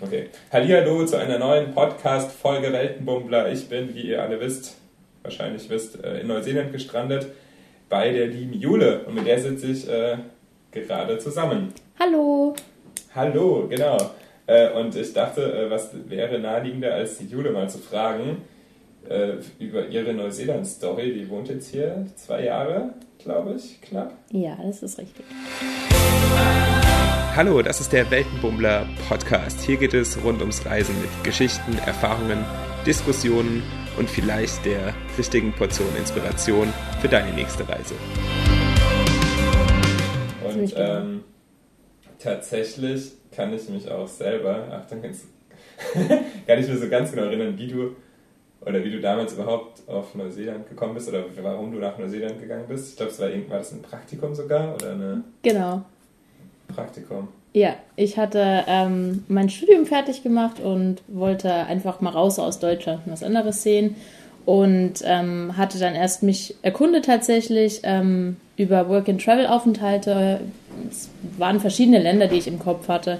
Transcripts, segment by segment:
Okay. Hallihallo zu einer neuen Podcast-Folge Weltenbummler. Ich bin, wie ihr alle wisst, wahrscheinlich wisst, äh, in Neuseeland gestrandet bei der lieben Jule. Und mit der sitze ich äh, gerade zusammen. Hallo. Hallo, genau. Äh, und ich dachte, äh, was wäre naheliegender, als die Jule mal zu fragen äh, über ihre Neuseeland-Story. Die wohnt jetzt hier zwei Jahre, glaube ich, knapp. Ja, das ist richtig. Hallo, das ist der Weltenbummler Podcast. Hier geht es rund ums Reisen mit Geschichten, Erfahrungen, Diskussionen und vielleicht der richtigen Portion Inspiration für deine nächste Reise. Und ähm, tatsächlich kann ich mich auch selber, Achtung, jetzt kann ich mir so ganz genau erinnern, wie du oder wie du damals überhaupt auf Neuseeland gekommen bist oder warum du nach Neuseeland gegangen bist. Ich glaube, es war, war das ein Praktikum sogar oder eine. Genau. Praktikum. Ja, ich hatte ähm, mein Studium fertig gemacht und wollte einfach mal raus aus Deutschland und was anderes sehen. Und ähm, hatte dann erst mich erkundet tatsächlich ähm, über Work-and-Travel-Aufenthalte. Es waren verschiedene Länder, die ich im Kopf hatte.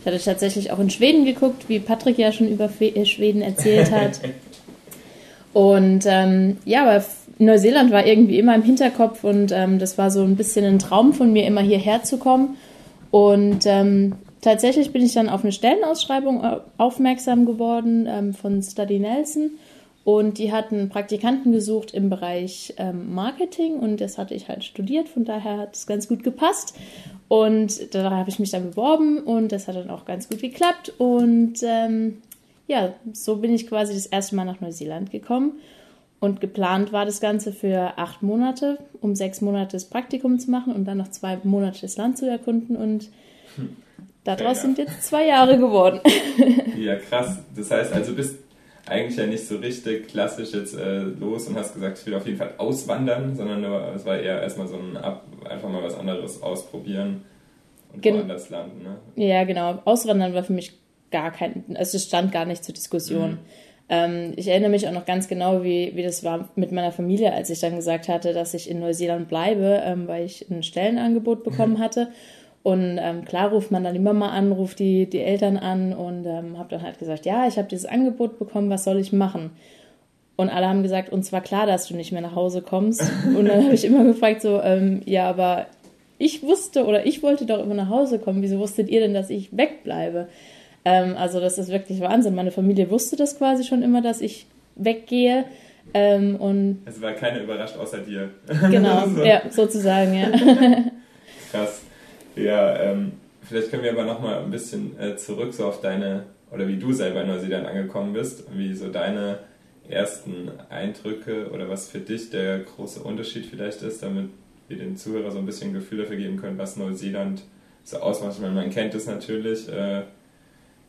Ich hatte tatsächlich auch in Schweden geguckt, wie Patrick ja schon über äh, Schweden erzählt hat. und ähm, ja, aber Neuseeland war irgendwie immer im Hinterkopf und ähm, das war so ein bisschen ein Traum von mir, immer hierher zu kommen. Und ähm, tatsächlich bin ich dann auf eine Stellenausschreibung äh, aufmerksam geworden ähm, von Study Nelson. Und die hatten Praktikanten gesucht im Bereich ähm, Marketing und das hatte ich halt studiert, von daher hat es ganz gut gepasst. Und da habe ich mich dann beworben und das hat dann auch ganz gut geklappt. Und ähm, ja, so bin ich quasi das erste Mal nach Neuseeland gekommen. Und geplant war das Ganze für acht Monate, um sechs Monate das Praktikum zu machen und dann noch zwei Monate das Land zu erkunden. Und daraus ja, sind jetzt zwei Jahre geworden. Ja, krass. Das heißt also, bist eigentlich ja nicht so richtig klassisch jetzt äh, los und hast gesagt, ich will auf jeden Fall auswandern, sondern es war eher erstmal so ein Ab, einfach mal was anderes ausprobieren und Gen woanders landen. Ne? Ja, genau. Auswandern war für mich gar kein, also es stand gar nicht zur Diskussion. Mhm. Ähm, ich erinnere mich auch noch ganz genau, wie, wie das war mit meiner Familie, als ich dann gesagt hatte, dass ich in Neuseeland bleibe, ähm, weil ich ein Stellenangebot bekommen mhm. hatte. Und ähm, klar ruft man dann immer mal an, ruft die, die Eltern an und ähm, habe dann halt gesagt, ja, ich habe dieses Angebot bekommen, was soll ich machen? Und alle haben gesagt, uns war klar, dass du nicht mehr nach Hause kommst. Und dann habe ich immer gefragt, so, ähm, ja, aber ich wusste oder ich wollte doch immer nach Hause kommen. Wieso wusstet ihr denn, dass ich wegbleibe? Ähm, also das ist wirklich Wahnsinn. Meine Familie wusste das quasi schon immer, dass ich weggehe. Ähm, und es war keiner überrascht außer dir. Genau, so. ja, sozusagen, ja. Krass. Ja, ähm, vielleicht können wir aber nochmal ein bisschen äh, zurück so auf deine, oder wie du selber in Neuseeland angekommen bist, wie so deine ersten Eindrücke oder was für dich der große Unterschied vielleicht ist, damit wir den Zuhörer so ein bisschen Gefühl dafür geben können, was Neuseeland so ausmacht. Ich meine, man kennt es natürlich, äh,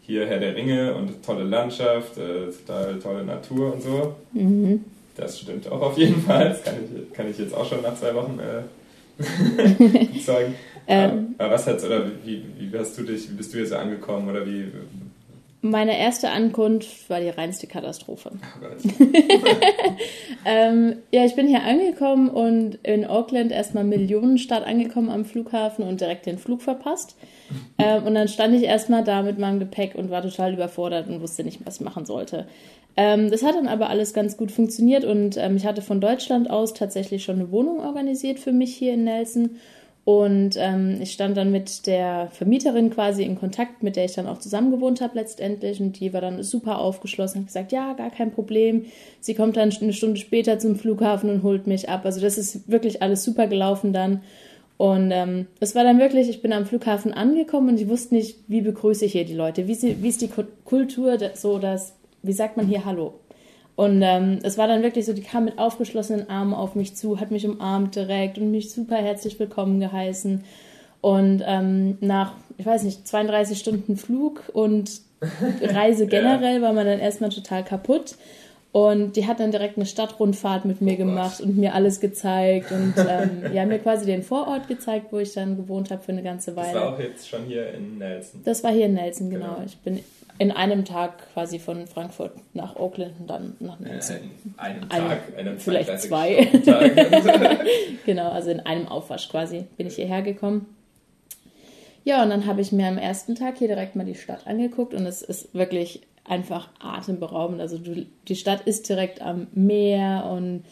hier Herr der Ringe und tolle Landschaft, äh, total tolle Natur und so. Mhm. Das stimmt auch auf jeden Fall. Das kann ich, kann ich jetzt auch schon nach zwei Wochen äh, sagen. Ähm, aber was hat's, oder wie, wie hast du dich, wie bist du jetzt angekommen oder wie, meine erste Ankunft war die reinste Katastrophe. Oh ähm, ja, ich bin hier angekommen und in Auckland erstmal Millionenstadt angekommen am Flughafen und direkt den Flug verpasst. Ähm, und dann stand ich erstmal da mit meinem Gepäck und war total überfordert und wusste nicht, was ich machen sollte. Ähm, das hat dann aber alles ganz gut funktioniert und ähm, ich hatte von Deutschland aus tatsächlich schon eine Wohnung organisiert für mich hier in Nelson und ähm, ich stand dann mit der Vermieterin quasi in Kontakt, mit der ich dann auch zusammen gewohnt habe letztendlich. Und die war dann super aufgeschlossen und gesagt, ja, gar kein Problem. Sie kommt dann eine Stunde später zum Flughafen und holt mich ab. Also das ist wirklich alles super gelaufen dann. Und ähm, es war dann wirklich, ich bin am Flughafen angekommen und ich wusste nicht, wie begrüße ich hier die Leute, wie, sie, wie ist die Kultur so, dass, wie sagt man hier Hallo? Und ähm, es war dann wirklich so, die kam mit aufgeschlossenen Armen auf mich zu, hat mich umarmt direkt und mich super herzlich willkommen geheißen. Und ähm, nach, ich weiß nicht, 32 Stunden Flug und Reise generell war man dann erstmal total kaputt. Und die hat dann direkt eine Stadtrundfahrt mit mir oh gemacht und mir alles gezeigt und ähm, ja, mir quasi den Vorort gezeigt, wo ich dann gewohnt habe für eine ganze Weile. Das war auch jetzt schon hier in Nelson. Das war hier in Nelson, genau. genau. Ich bin in einem Tag quasi von Frankfurt nach Auckland und dann nach Nelson. in einem Tag, einem vielleicht zwei. genau, also in einem Aufwasch quasi bin ich hierher gekommen. Ja, und dann habe ich mir am ersten Tag hier direkt mal die Stadt angeguckt und es ist wirklich einfach atemberaubend. Also du, die Stadt ist direkt am Meer und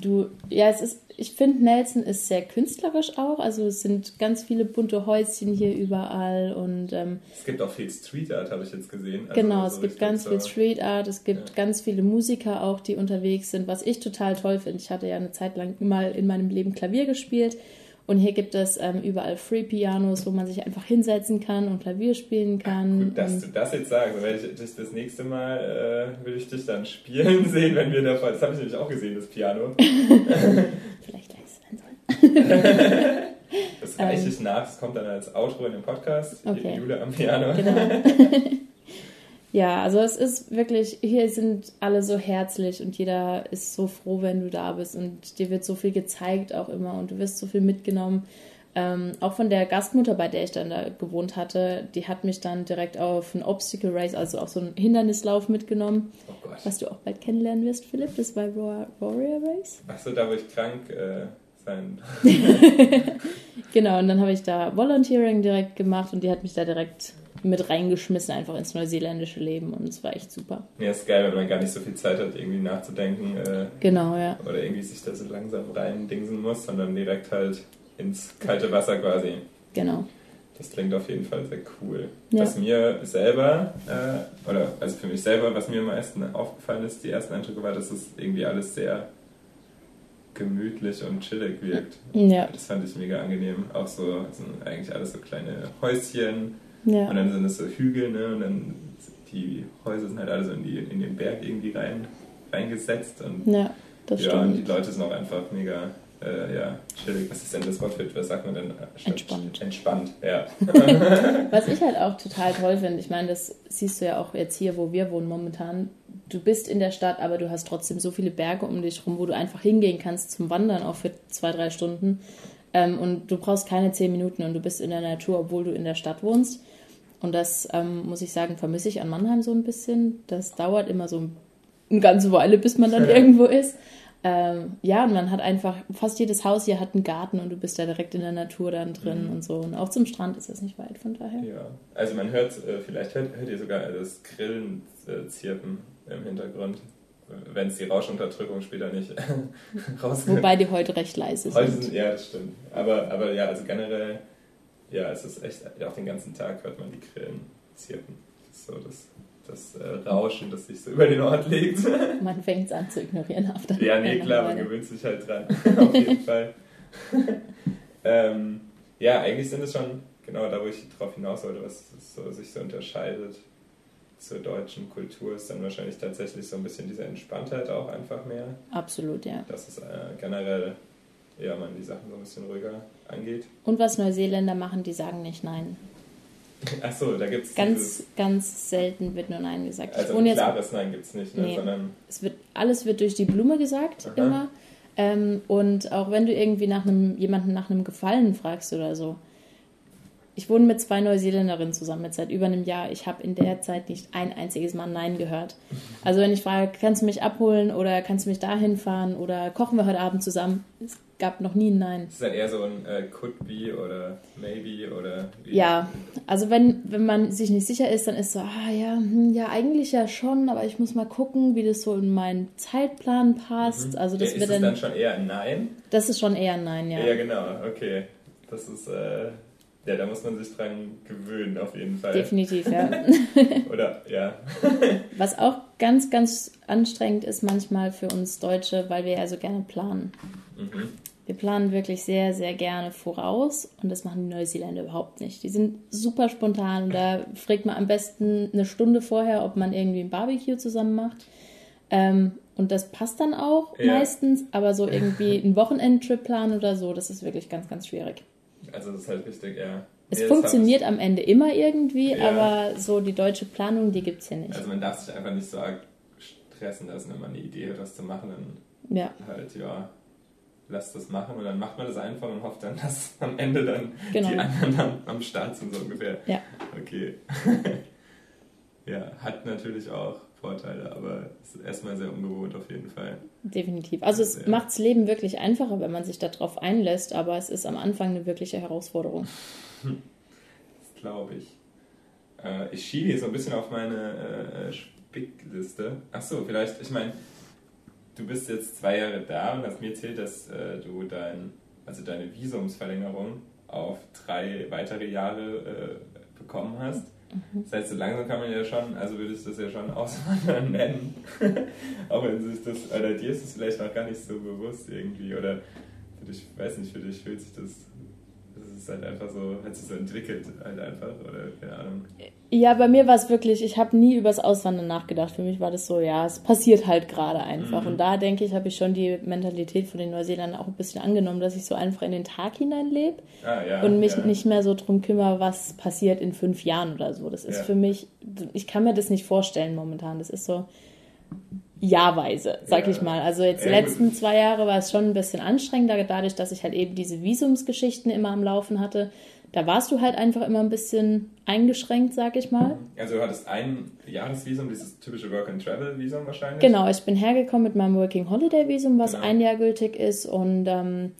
du, ja, es ist, ich finde, Nelson ist sehr künstlerisch auch. Also es sind ganz viele bunte Häuschen hier überall und ähm, es gibt auch viel Street Art, habe ich jetzt gesehen. Also genau, so es gibt ganz so viel Street Art, es gibt ja. ganz viele Musiker auch, die unterwegs sind, was ich total toll finde. Ich hatte ja eine Zeit lang mal in meinem Leben Klavier gespielt und hier gibt es ähm, überall Free Pianos, wo man sich einfach hinsetzen kann und Klavier spielen kann. Gut, dass du das jetzt sagst. Werde ich dich das nächste Mal äh, will ich dich dann spielen sehen, wenn wir davon. Das habe ich nämlich auch gesehen, das Piano. Vielleicht gleich sein sollen. das reiche ich ähm, nach, das kommt dann als Outro in dem Podcast. Okay. Jule am Piano. Genau. Ja, also es ist wirklich, hier sind alle so herzlich und jeder ist so froh, wenn du da bist und dir wird so viel gezeigt auch immer und du wirst so viel mitgenommen. Ähm, auch von der Gastmutter, bei der ich dann da gewohnt hatte, die hat mich dann direkt auf ein Obstacle Race, also auf so einen Hindernislauf mitgenommen, oh was du auch bald kennenlernen wirst, Philipp. Das war Warrior Race. Achso, da wo ich krank äh, sein. genau, und dann habe ich da Volunteering direkt gemacht und die hat mich da direkt mit reingeschmissen, einfach ins neuseeländische Leben und es war echt super. Ja, ist geil, wenn man gar nicht so viel Zeit hat, irgendwie nachzudenken. Äh, genau, ja. Oder irgendwie sich da so langsam reindingsen muss, sondern direkt halt ins kalte Wasser quasi. Genau. Das klingt auf jeden Fall sehr cool. Ja. Was mir selber, äh, oder also für mich selber, was mir am meisten aufgefallen ist, die ersten Eindrücke war, dass es irgendwie alles sehr gemütlich und chillig wirkt. Ja. Das fand ich mega angenehm. Auch so, sind eigentlich alles so kleine Häuschen ja. Und dann sind es so Hügel, ne? Und dann die Häuser sind halt alle so in, die, in den Berg irgendwie rein, reingesetzt. Und, ja, das ja, stimmt. Und die Leute sind auch einfach mega äh, ja, chillig. Was ist denn das Wort für, was sagt man denn? Entspannt. Entspannt, ja. was ich halt auch total toll finde, ich meine, das siehst du ja auch jetzt hier, wo wir wohnen momentan. Du bist in der Stadt, aber du hast trotzdem so viele Berge um dich rum, wo du einfach hingehen kannst zum Wandern, auch für zwei, drei Stunden. Ähm, und du brauchst keine zehn Minuten und du bist in der Natur, obwohl du in der Stadt wohnst. Und das, ähm, muss ich sagen, vermisse ich an Mannheim so ein bisschen. Das dauert immer so eine ganze Weile, bis man dann irgendwo ist. Ähm, ja, und man hat einfach, fast jedes Haus hier hat einen Garten und du bist da direkt in der Natur dann drin mhm. und so. Und auch zum Strand ist das nicht weit, von daher. Ja, also man hört, äh, vielleicht hört, hört, ihr sogar das Grillen äh, zirpen im Hintergrund, wenn es die Rauschunterdrückung später nicht rauskommt. Wobei die heute recht leise sind. sind. Ja, das stimmt. Aber, aber ja, also generell ja, es ist echt, auch den ganzen Tag hört man die Grillen zirpen. Das so das, das äh, Rauschen, das sich so über den Ort legt. Man fängt es an zu ignorieren auf der Ja, nee, klar, man gewöhnt sich halt dran. auf jeden Fall. ähm, ja, eigentlich sind es schon genau da, wo ich drauf hinaus wollte, was so, sich so unterscheidet zur deutschen Kultur, ist dann wahrscheinlich tatsächlich so ein bisschen diese Entspanntheit auch einfach mehr. Absolut, ja. Das ist äh, generell ja, man die Sachen so ein bisschen ruhiger angeht. Und was Neuseeländer machen, die sagen nicht Nein. Achso, da gibt es. Ganz, ganz selten wird nur Nein gesagt. Also ein klares Nein gibt es nicht, ne? nee, sondern. Es wird, alles wird durch die Blume gesagt, Aha. immer. Ähm, und auch wenn du irgendwie nach einem, jemanden nach einem Gefallen fragst oder so. Ich wohne mit zwei Neuseeländerinnen zusammen jetzt seit über einem Jahr. Ich habe in der Zeit nicht ein einziges Mal Nein gehört. Also wenn ich frage, kannst du mich abholen oder kannst du mich dahin fahren oder kochen wir heute Abend zusammen, es gab noch nie ein Nein. Ist dann eher so ein äh, could be oder maybe oder wie? Ja, also wenn, wenn man sich nicht sicher ist, dann ist so, ah ja, hm, ja, eigentlich ja schon, aber ich muss mal gucken, wie das so in meinen Zeitplan passt. Mhm. Also das ja, ist dann, dann schon eher ein Nein? Das ist schon eher ein Nein, ja. Ja, genau, okay. Das ist, äh, ja, da muss man sich dran gewöhnen, auf jeden Fall. Definitiv, ja. Oder, ja. Was auch ganz, ganz anstrengend ist manchmal für uns Deutsche, weil wir ja so gerne planen. Mhm. Wir planen wirklich sehr, sehr gerne voraus und das machen die Neuseeländer überhaupt nicht. Die sind super spontan und da fragt man am besten eine Stunde vorher, ob man irgendwie ein Barbecue zusammen macht. Ähm, und das passt dann auch ja. meistens, aber so irgendwie ein Wochenendtrip planen oder so, das ist wirklich ganz, ganz schwierig. Also das ist halt wichtig, ja. Es nee, funktioniert am Ende immer irgendwie, ja. aber so die deutsche Planung, die gibt es hier nicht. Also man darf sich einfach nicht so stressen lassen, wenn man eine Idee hat, was zu machen, dann ja. halt, ja, lasst das machen und dann macht man das einfach und hofft dann, dass am Ende dann genau. die anderen am, am Start sind, so ungefähr. Ja. Okay. ja, hat natürlich auch Vorteile, aber ist erstmal sehr ungewohnt auf jeden Fall. Definitiv. Also es macht das Leben wirklich einfacher, wenn man sich darauf einlässt, aber es ist am Anfang eine wirkliche Herausforderung. glaube ich. Äh, ich schiebe hier so ein bisschen auf meine äh, Spickliste. Achso, vielleicht, ich meine, du bist jetzt zwei Jahre da und hast mir erzählt, dass äh, du dein, also deine Visumsverlängerung auf drei weitere Jahre äh, bekommen hast. Mhm. Das heißt, so langsam kann man ja schon, also würde ich das ja schon Auswandern nennen. Auch wenn sich das, oder dir ist es vielleicht auch gar nicht so bewusst irgendwie. Oder für dich, weiß nicht, für dich fühlt sich das ist halt einfach so, hat sich so entwickelt halt einfach oder keine Ahnung. Ja, bei mir war es wirklich, ich habe nie über das Auswandern nachgedacht. Für mich war das so, ja, es passiert halt gerade einfach. Mhm. Und da denke ich, habe ich schon die Mentalität von den Neuseeländern auch ein bisschen angenommen, dass ich so einfach in den Tag hineinlebe ah, ja, und mich ja. nicht mehr so drum kümmere, was passiert in fünf Jahren oder so. Das ist ja. für mich, ich kann mir das nicht vorstellen momentan. Das ist so, jahrweise, sag ja. ich mal. Also jetzt die letzten zwei Jahre war es schon ein bisschen anstrengender, dadurch, dass ich halt eben diese Visumsgeschichten immer am Laufen hatte. Da warst du halt einfach immer ein bisschen eingeschränkt, sag ich mal. Also du hattest ein Jahresvisum, dieses typische Work-and-Travel-Visum wahrscheinlich? Genau, ich bin hergekommen mit meinem Working-Holiday-Visum, was genau. ein Jahr gültig ist. Und ähm,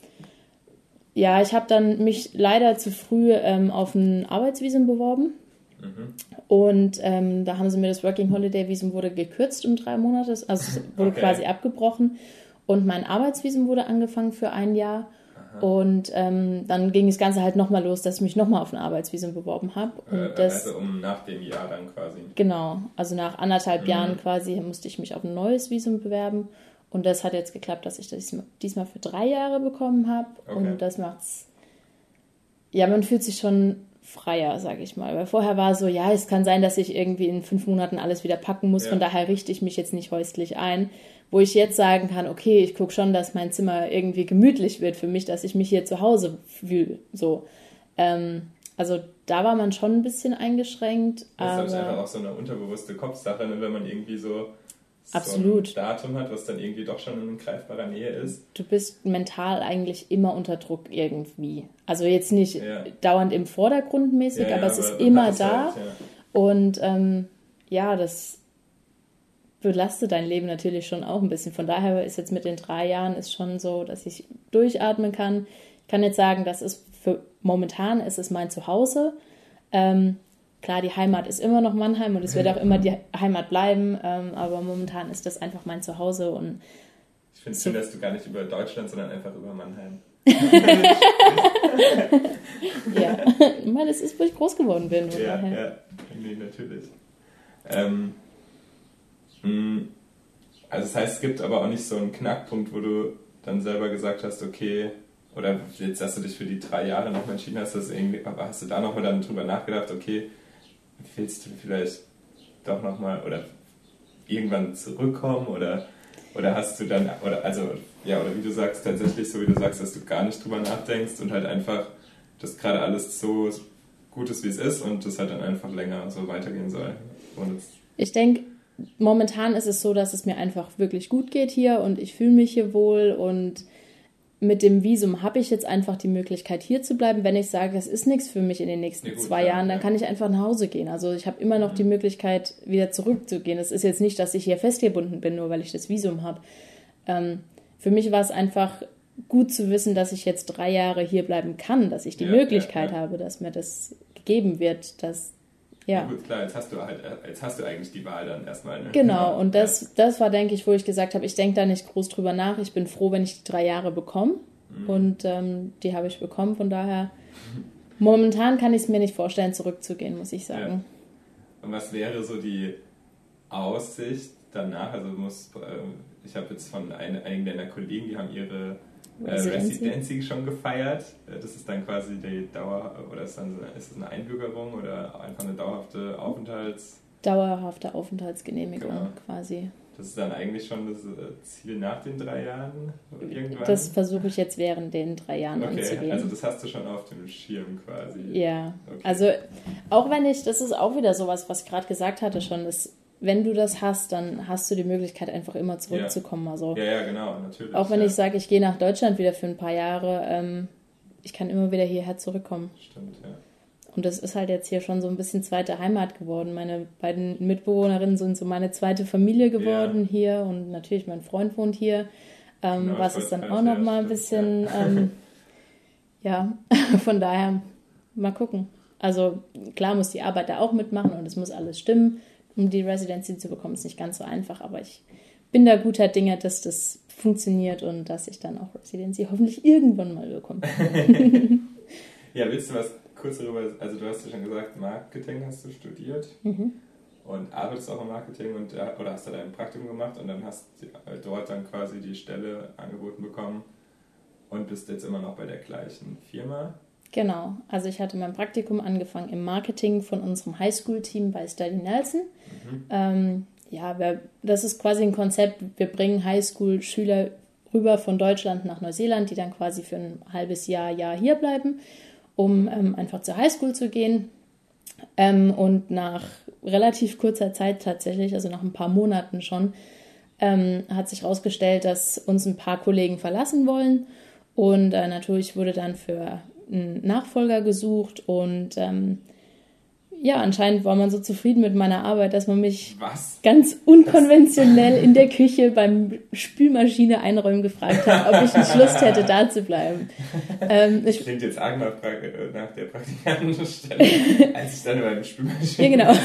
ja, ich habe dann mich leider zu früh ähm, auf ein Arbeitsvisum beworben. Mhm. Und ähm, da haben sie mir das Working Holiday Visum wurde gekürzt um drei Monate, also es wurde okay. quasi abgebrochen. Und mein Arbeitsvisum wurde angefangen für ein Jahr. Aha. Und ähm, dann ging das Ganze halt nochmal los, dass ich mich nochmal auf ein Arbeitsvisum beworben habe. Äh, also um nach dem Jahr dann quasi. Genau, also nach anderthalb mhm. Jahren quasi musste ich mich auf ein neues Visum bewerben. Und das hat jetzt geklappt, dass ich das diesmal für drei Jahre bekommen habe. Okay. Und das macht's. Ja, man fühlt sich schon freier, sage ich mal. Weil vorher war so, ja, es kann sein, dass ich irgendwie in fünf Monaten alles wieder packen muss, ja. von daher richte ich mich jetzt nicht häuslich ein. Wo ich jetzt sagen kann, okay, ich gucke schon, dass mein Zimmer irgendwie gemütlich wird für mich, dass ich mich hier zu Hause fühle. So. Ähm, also da war man schon ein bisschen eingeschränkt. Das ist einfach auch so eine unterbewusste Kopfsache, ne, wenn man irgendwie so Absolut. so ein Datum hat, was dann irgendwie doch schon in greifbarer Nähe ist. Du bist mental eigentlich immer unter Druck irgendwie. Also jetzt nicht ja. dauernd im Vordergrund mäßig, ja, aber ja, es ist immer da. Halt, Und ähm, ja, das belastet dein Leben natürlich schon auch ein bisschen. Von daher ist jetzt mit den drei Jahren ist schon so, dass ich durchatmen kann. Ich kann jetzt sagen, das ist für momentan ist es mein Zuhause. Ähm, Klar, die Heimat ist immer noch Mannheim und es wird auch immer die Heimat bleiben, ähm, aber momentan ist das einfach mein Zuhause und ich finde es so. schön, dass du gar nicht über Deutschland, sondern einfach über Mannheim. ja, meine, das ist, wo ich groß geworden bin. Ja, daher. ja, nee, natürlich. Ähm, hm, also das heißt, es gibt aber auch nicht so einen Knackpunkt, wo du dann selber gesagt hast, okay, oder jetzt, dass du dich für die drei Jahre nochmal entschieden hast, dass irgendwie, aber hast du da nochmal dann drüber nachgedacht, okay, willst du vielleicht doch nochmal oder irgendwann zurückkommen oder, oder hast du dann, oder also, ja, oder wie du sagst, tatsächlich so wie du sagst, dass du gar nicht drüber nachdenkst und halt einfach, dass gerade alles so gut ist, wie es ist und das halt dann einfach länger so weitergehen soll. ich denke, momentan ist es so, dass es mir einfach wirklich gut geht hier und ich fühle mich hier wohl und mit dem Visum habe ich jetzt einfach die Möglichkeit, hier zu bleiben. Wenn ich sage, es ist nichts für mich in den nächsten ja, gut, zwei ja, Jahren, dann ja. kann ich einfach nach Hause gehen. Also ich habe immer noch mhm. die Möglichkeit, wieder zurückzugehen. Es ist jetzt nicht, dass ich hier festgebunden bin, nur weil ich das Visum habe. Ähm, für mich war es einfach gut zu wissen, dass ich jetzt drei Jahre hier bleiben kann, dass ich die Möglichkeit habe, dass mir das gegeben wird, dass ja. gut, klar, jetzt hast du halt, jetzt hast du eigentlich die Wahl dann erstmal. Ne? Genau, und das, das war, denke ich, wo ich gesagt habe, ich denke da nicht groß drüber nach. Ich bin froh, wenn ich die drei Jahre bekomme. Mhm. Und ähm, die habe ich bekommen. Von daher, momentan kann ich es mir nicht vorstellen, zurückzugehen, muss ich sagen. Ja. Und was wäre so die Aussicht danach? Also muss, äh, ich habe jetzt von einigen deiner Kollegen, die haben ihre äh, Residency schon gefeiert. Äh, das ist dann quasi die Dauer, oder ist, dann, ist das eine Einbürgerung oder einfach eine dauerhafte Aufenthalts... Dauerhafte Aufenthaltsgenehmigung genau. quasi. Das ist dann eigentlich schon das äh, Ziel nach den drei Jahren irgendwann? Das versuche ich jetzt während den drei Jahren okay, anzugehen. Also das hast du schon auf dem Schirm quasi. Ja, okay. also auch wenn ich, das ist auch wieder sowas, was ich gerade gesagt hatte schon, ist wenn du das hast, dann hast du die Möglichkeit, einfach immer zurückzukommen. Ja, also, ja, ja, genau, natürlich. Auch wenn ja. ich sage, ich gehe nach Deutschland wieder für ein paar Jahre, ähm, ich kann immer wieder hierher zurückkommen. Stimmt, ja. Und das ist halt jetzt hier schon so ein bisschen zweite Heimat geworden. Meine beiden Mitbewohnerinnen sind so meine zweite Familie geworden ja. hier und natürlich mein Freund wohnt hier, ähm, genau, was ist dann auch nochmal ein bisschen, ähm, ja, von daher mal gucken. Also klar muss die Arbeit da auch mitmachen und es muss alles stimmen, um die Residency zu bekommen. Ist nicht ganz so einfach, aber ich bin da guter Dinge, dass das funktioniert und dass ich dann auch Residency hoffentlich irgendwann mal bekomme. ja, willst du was kurz darüber, also du hast ja schon gesagt, Marketing hast du studiert mhm. und arbeitest auch im Marketing und äh, oder hast da dein Praktikum gemacht und dann hast du dort dann quasi die Stelle angeboten bekommen und bist jetzt immer noch bei der gleichen Firma. Genau, also ich hatte mein Praktikum angefangen im Marketing von unserem Highschool-Team bei Study Nelson. Mhm. Ähm, ja, wir, das ist quasi ein Konzept, wir bringen Highschool-Schüler rüber von Deutschland nach Neuseeland, die dann quasi für ein halbes Jahr, Jahr hier bleiben, um ähm, einfach zur Highschool zu gehen. Ähm, und nach relativ kurzer Zeit tatsächlich, also nach ein paar Monaten schon, ähm, hat sich herausgestellt, dass uns ein paar Kollegen verlassen wollen. Und äh, natürlich wurde dann für einen Nachfolger gesucht und ähm, ja, anscheinend war man so zufrieden mit meiner Arbeit, dass man mich Was? ganz unkonventionell das? in der Küche beim Spülmaschine einräumen gefragt hat, ob ich nicht Lust hätte, da zu bleiben. Ähm, ich klingt jetzt arg nach, nach der Praktikantenstelle, als ich dann beim Spülmaschine... Ja, genau.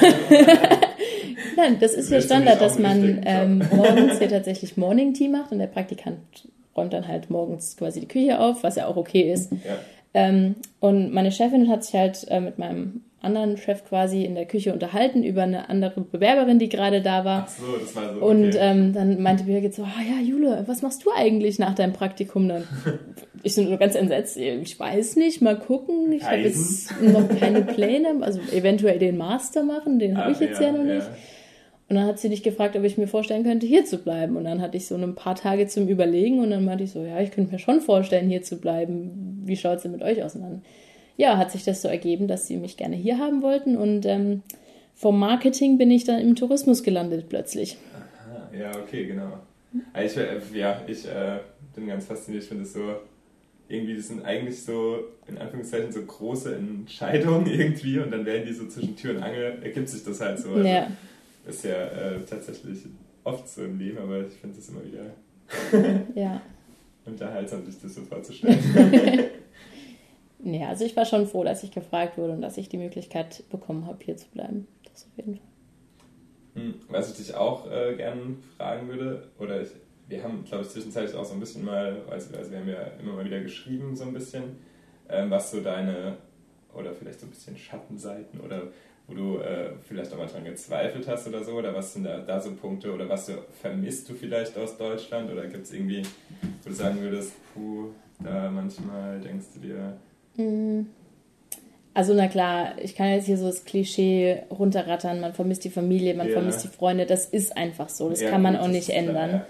Nein, das ist ja Standard, dass man ähm, morgens hier tatsächlich Morning Tea macht und der Praktikant räumt dann halt morgens quasi die Küche auf, was ja auch okay ist. Ja. Ähm, und meine Chefin hat sich halt äh, mit meinem anderen Chef quasi in der Küche unterhalten über eine andere Bewerberin, die gerade da war. Ach so, das war so. Okay. Und ähm, dann meinte Birgit so, oh ja, Jule, was machst du eigentlich nach deinem Praktikum dann? ich bin so ganz entsetzt, ich weiß nicht, mal gucken. Ich habe jetzt noch keine Pläne, also eventuell den Master machen, den habe ich jetzt ja, ja noch nicht. Ja. Und dann hat sie dich gefragt, ob ich mir vorstellen könnte, hier zu bleiben. Und dann hatte ich so ein paar Tage zum Überlegen und dann meinte ich so, ja, ich könnte mir schon vorstellen, hier zu bleiben. Wie schaut es denn mit euch aus? Und dann ja, hat sich das so ergeben, dass sie mich gerne hier haben wollten und ähm, vom Marketing bin ich dann im Tourismus gelandet plötzlich. Aha, ja, okay, genau. Also ich, äh, ja, ich äh, bin ganz fasziniert, ich finde es so, irgendwie, das sind eigentlich so, in Anführungszeichen, so große Entscheidungen irgendwie und dann werden die so zwischen Tür und Angel, ergibt sich das halt so. Also, ja. Ist ja äh, tatsächlich oft so im Leben, aber ich finde es immer wieder ja. unterhaltsam, sich das so vorzustellen. Ja, also ich war schon froh, dass ich gefragt wurde und dass ich die Möglichkeit bekommen habe, hier zu bleiben. Das auf jeden Fall. Hm, was ich dich auch äh, gerne fragen würde, oder ich, wir haben, glaube ich, zwischenzeitlich auch so ein bisschen mal, also, also wir haben ja immer mal wieder geschrieben, so ein bisschen, ähm, was so deine, oder vielleicht so ein bisschen Schattenseiten oder wo du äh, vielleicht auch mal dran gezweifelt hast oder so, oder was sind da, da so Punkte, oder was du, vermisst du vielleicht aus Deutschland, oder gibt es irgendwie, wo du sagen würdest, puh, da manchmal denkst du dir, Mm. Also na klar, ich kann jetzt hier so das Klischee runterrattern, man vermisst die Familie, man ja. vermisst die Freunde, das ist einfach so, das ja, kann man auch nicht ändern. Da, ja.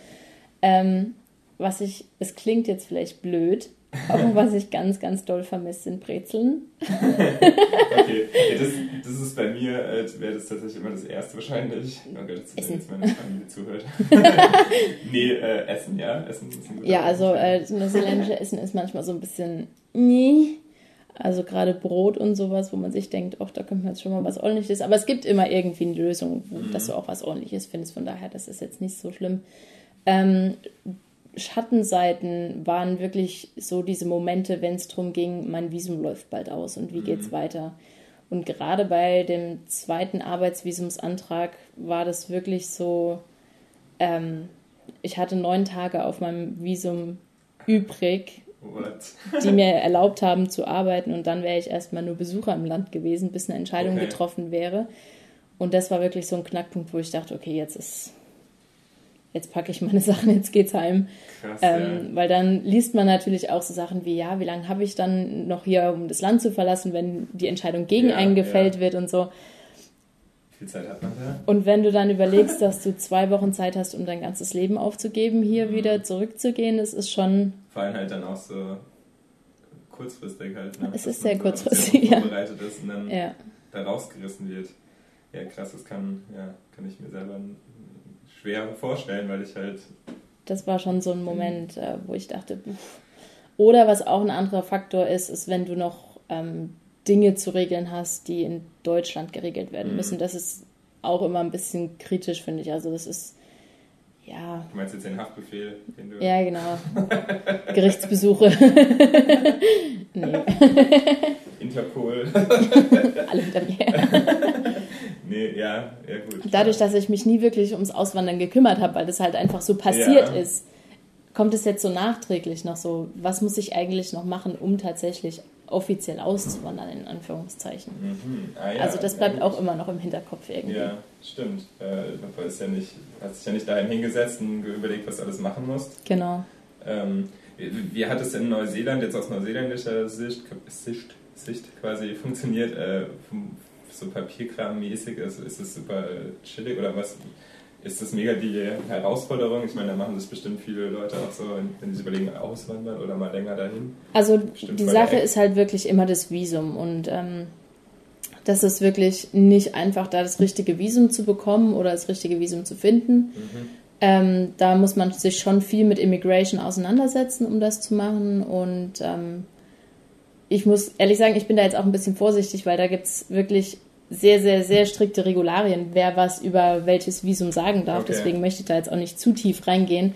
ähm, was ich, es klingt jetzt vielleicht blöd, aber was ich ganz, ganz doll vermisse, sind Brezeln. okay, ja, das, das ist bei mir, äh, wäre das tatsächlich immer das Erste wahrscheinlich. Oh Gott, das Essen. jetzt meine Familie zuhört. nee, äh, Essen, ja. Essen ist ein Ja, also äh, das neuseeländische Essen ist manchmal so ein bisschen... Nee also gerade Brot und sowas, wo man sich denkt, ach, da könnte man jetzt schon mal was ordentliches. Aber es gibt immer irgendwie eine Lösung, mhm. dass du auch was ordentliches findest. Von daher, das ist jetzt nicht so schlimm. Ähm, Schattenseiten waren wirklich so diese Momente, wenn es darum ging, mein Visum läuft bald aus und wie mhm. geht's weiter. Und gerade bei dem zweiten Arbeitsvisumsantrag war das wirklich so, ähm, ich hatte neun Tage auf meinem Visum übrig die mir erlaubt haben zu arbeiten und dann wäre ich erstmal nur Besucher im Land gewesen, bis eine Entscheidung okay. getroffen wäre. Und das war wirklich so ein Knackpunkt, wo ich dachte, okay, jetzt ist, jetzt packe ich meine Sachen, jetzt geht's heim. Krass, ähm, ja. Weil dann liest man natürlich auch so Sachen wie, ja, wie lange habe ich dann noch hier, um das Land zu verlassen, wenn die Entscheidung gegen ja, einen gefällt ja. wird und so viel Zeit hat man da? Und wenn du dann überlegst, dass du zwei Wochen Zeit hast, um dein ganzes Leben aufzugeben, hier mhm. wieder zurückzugehen, das ist schon. Vor allem halt dann auch so kurzfristig halt. Ne? Es ist sehr kurzfristig, ja. Vorbereitet ist und dann da rausgerissen wird. Ja, krass, das kann, ja, kann ich mir selber schwer vorstellen, weil ich halt. Das war schon so ein Moment, äh, wo ich dachte, pff. oder was auch ein anderer Faktor ist, ist, wenn du noch ähm, Dinge zu regeln hast, die in Deutschland geregelt werden mhm. müssen. Das ist auch immer ein bisschen kritisch, finde ich. Also das ist, ja. Du meinst jetzt den Haftbefehl, den du... Ja, genau. Gerichtsbesuche. nee. Interpol. Alle hinter mir. Nee, ja, ja gut. Dadurch, dass ich mich nie wirklich ums Auswandern gekümmert habe, weil das halt einfach so passiert ja. ist, kommt es jetzt so nachträglich noch so, was muss ich eigentlich noch machen, um tatsächlich offiziell auszuwandern, in Anführungszeichen. Mhm. Ah, ja, also das bleibt ja, auch immer noch im Hinterkopf irgendwie. Ja, stimmt. Äh, ist ja nicht, hast dich ja nicht dahin hingesetzt und überlegt, was du alles machen musst. Genau. Ähm, wie, wie, hat es in Neuseeland jetzt aus neuseeländischer Sicht, Sicht, Sicht quasi funktioniert? Äh, so Papierkram-mäßig, ist, ist es super chillig oder was? ist das mega die Herausforderung. Ich meine, da machen das bestimmt viele Leute auch so, wenn sie überlegen, auswandern oder mal länger dahin. Also bestimmt die Sache ist halt wirklich immer das Visum und ähm, das ist wirklich nicht einfach, da das richtige Visum zu bekommen oder das richtige Visum zu finden. Mhm. Ähm, da muss man sich schon viel mit Immigration auseinandersetzen, um das zu machen und ähm, ich muss ehrlich sagen, ich bin da jetzt auch ein bisschen vorsichtig, weil da gibt es wirklich sehr, sehr, sehr strikte Regularien, wer was über welches Visum sagen darf. Okay. Deswegen möchte ich da jetzt auch nicht zu tief reingehen,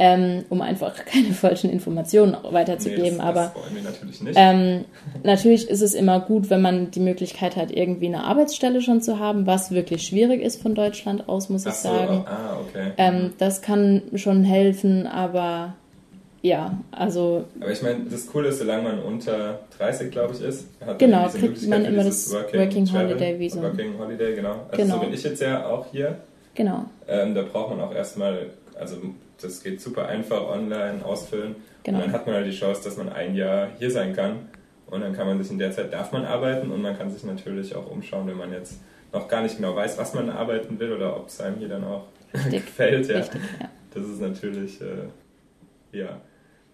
ähm, um einfach keine falschen Informationen weiterzugeben. Nee, das, Aber das wollen wir natürlich nicht. Ähm, natürlich ist es immer gut, wenn man die Möglichkeit hat, irgendwie eine Arbeitsstelle schon zu haben, was wirklich schwierig ist von Deutschland aus, muss Ach ich sagen. So, ah, okay. Ähm, das kann schon helfen, aber ja, also. Aber ich meine, das Coole ist, solange man unter 30, glaube ich, ist, hat genau, man kriegt man immer das Working, Working Holiday Visum. Working Holiday, genau. Also genau. so bin ich jetzt ja auch hier. Genau. Ähm, da braucht man auch erstmal, also das geht super einfach online ausfüllen. Genau. Und dann hat man halt die Chance, dass man ein Jahr hier sein kann. Und dann kann man sich in der Zeit, darf man arbeiten und man kann sich natürlich auch umschauen, wenn man jetzt noch gar nicht genau weiß, was man arbeiten will oder ob es einem hier dann auch gefällt. Ja. Richtig, ja. Das ist natürlich, äh, ja.